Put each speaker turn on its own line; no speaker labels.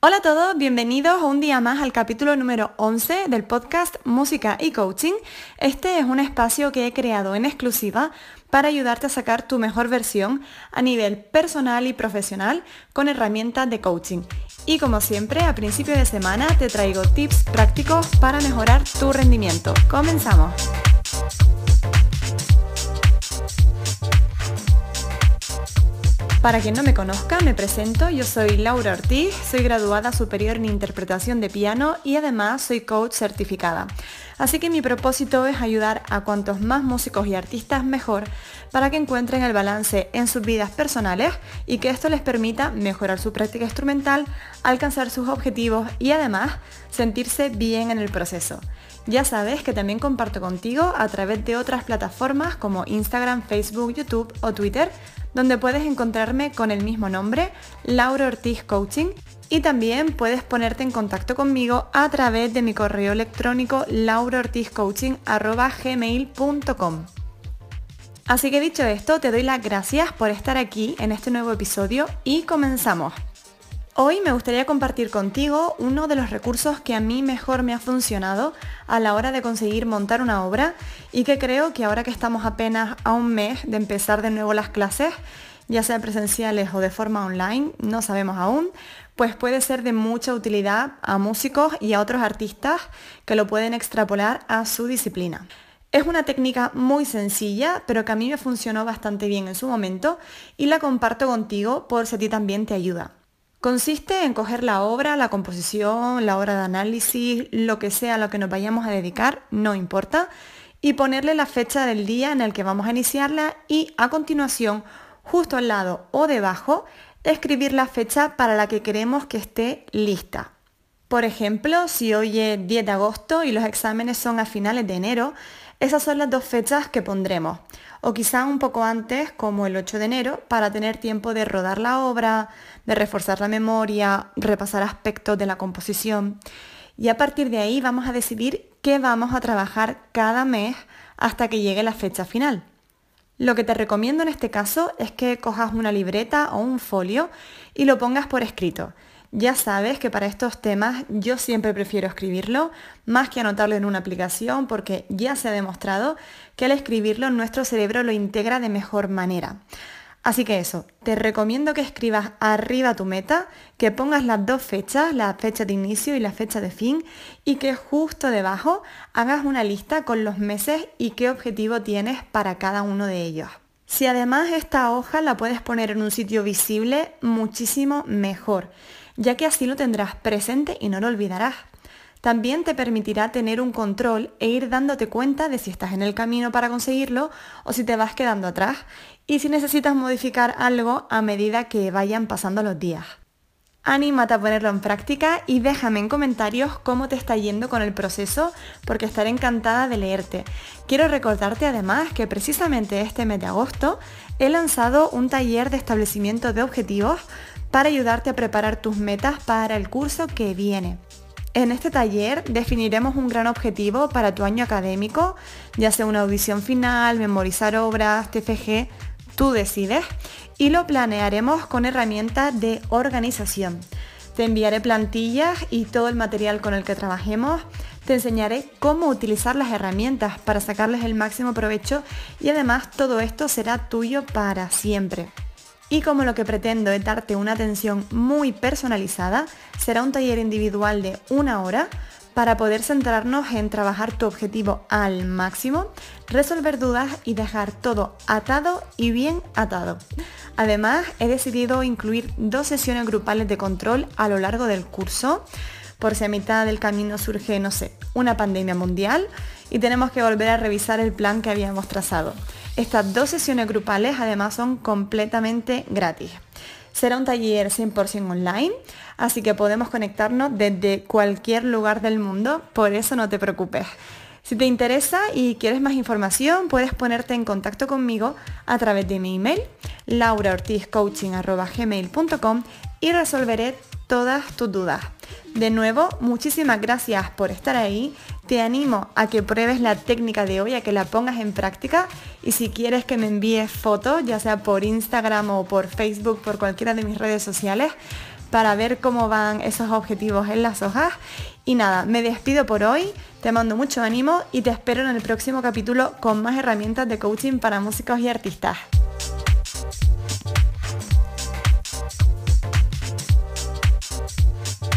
Hola a todos, bienvenidos un día más al capítulo número 11 del podcast Música y Coaching. Este es un espacio que he creado en exclusiva para ayudarte a sacar tu mejor versión a nivel personal y profesional con herramientas de coaching. Y como siempre, a principio de semana te traigo tips prácticos para mejorar tu rendimiento. Comenzamos. Para quien no me conozca, me presento, yo soy Laura Ortiz, soy graduada superior en interpretación de piano y además soy coach certificada. Así que mi propósito es ayudar a cuantos más músicos y artistas mejor para que encuentren el balance en sus vidas personales y que esto les permita mejorar su práctica instrumental, alcanzar sus objetivos y además sentirse bien en el proceso. Ya sabes que también comparto contigo a través de otras plataformas como Instagram, Facebook, YouTube o Twitter donde puedes encontrarme con el mismo nombre, Laura Ortiz Coaching, y también puedes ponerte en contacto conmigo a través de mi correo electrónico lauraortizcoaching.gmail.com. Así que dicho esto, te doy las gracias por estar aquí en este nuevo episodio y comenzamos. Hoy me gustaría compartir contigo uno de los recursos que a mí mejor me ha funcionado a la hora de conseguir montar una obra y que creo que ahora que estamos apenas a un mes de empezar de nuevo las clases, ya sea presenciales o de forma online, no sabemos aún, pues puede ser de mucha utilidad a músicos y a otros artistas que lo pueden extrapolar a su disciplina. Es una técnica muy sencilla, pero que a mí me funcionó bastante bien en su momento y la comparto contigo por si a ti también te ayuda. Consiste en coger la obra, la composición, la hora de análisis, lo que sea a lo que nos vayamos a dedicar, no importa, y ponerle la fecha del día en el que vamos a iniciarla y a continuación, justo al lado o debajo, escribir la fecha para la que queremos que esté lista. Por ejemplo, si hoy es 10 de agosto y los exámenes son a finales de enero, esas son las dos fechas que pondremos. O quizá un poco antes, como el 8 de enero, para tener tiempo de rodar la obra, de reforzar la memoria, repasar aspectos de la composición. Y a partir de ahí vamos a decidir qué vamos a trabajar cada mes hasta que llegue la fecha final. Lo que te recomiendo en este caso es que cojas una libreta o un folio y lo pongas por escrito. Ya sabes que para estos temas yo siempre prefiero escribirlo más que anotarlo en una aplicación porque ya se ha demostrado que al escribirlo nuestro cerebro lo integra de mejor manera. Así que eso, te recomiendo que escribas arriba tu meta, que pongas las dos fechas, la fecha de inicio y la fecha de fin, y que justo debajo hagas una lista con los meses y qué objetivo tienes para cada uno de ellos. Si además esta hoja la puedes poner en un sitio visible, muchísimo mejor ya que así lo tendrás presente y no lo olvidarás. También te permitirá tener un control e ir dándote cuenta de si estás en el camino para conseguirlo o si te vas quedando atrás y si necesitas modificar algo a medida que vayan pasando los días. Anímate a ponerlo en práctica y déjame en comentarios cómo te está yendo con el proceso porque estaré encantada de leerte. Quiero recordarte además que precisamente este mes de agosto he lanzado un taller de establecimiento de objetivos para ayudarte a preparar tus metas para el curso que viene. En este taller definiremos un gran objetivo para tu año académico, ya sea una audición final, memorizar obras, TFG, tú decides, y lo planearemos con herramientas de organización. Te enviaré plantillas y todo el material con el que trabajemos. Te enseñaré cómo utilizar las herramientas para sacarles el máximo provecho y además todo esto será tuyo para siempre. Y como lo que pretendo es darte una atención muy personalizada, será un taller individual de una hora para poder centrarnos en trabajar tu objetivo al máximo, resolver dudas y dejar todo atado y bien atado. Además, he decidido incluir dos sesiones grupales de control a lo largo del curso, por si a mitad del camino surge, no sé, una pandemia mundial y tenemos que volver a revisar el plan que habíamos trazado. Estas dos sesiones grupales además son completamente gratis. Será un taller 100% online, así que podemos conectarnos desde cualquier lugar del mundo, por eso no te preocupes. Si te interesa y quieres más información, puedes ponerte en contacto conmigo a través de mi email, lauraortizcoaching.gmail.com y resolveré todas tus dudas. De nuevo, muchísimas gracias por estar ahí. Te animo a que pruebes la técnica de hoy, a que la pongas en práctica y si quieres que me envíes fotos, ya sea por Instagram o por Facebook, por cualquiera de mis redes sociales, para ver cómo van esos objetivos en las hojas. Y nada, me despido por hoy, te mando mucho ánimo y te espero en el próximo capítulo con más herramientas de coaching para músicos y artistas.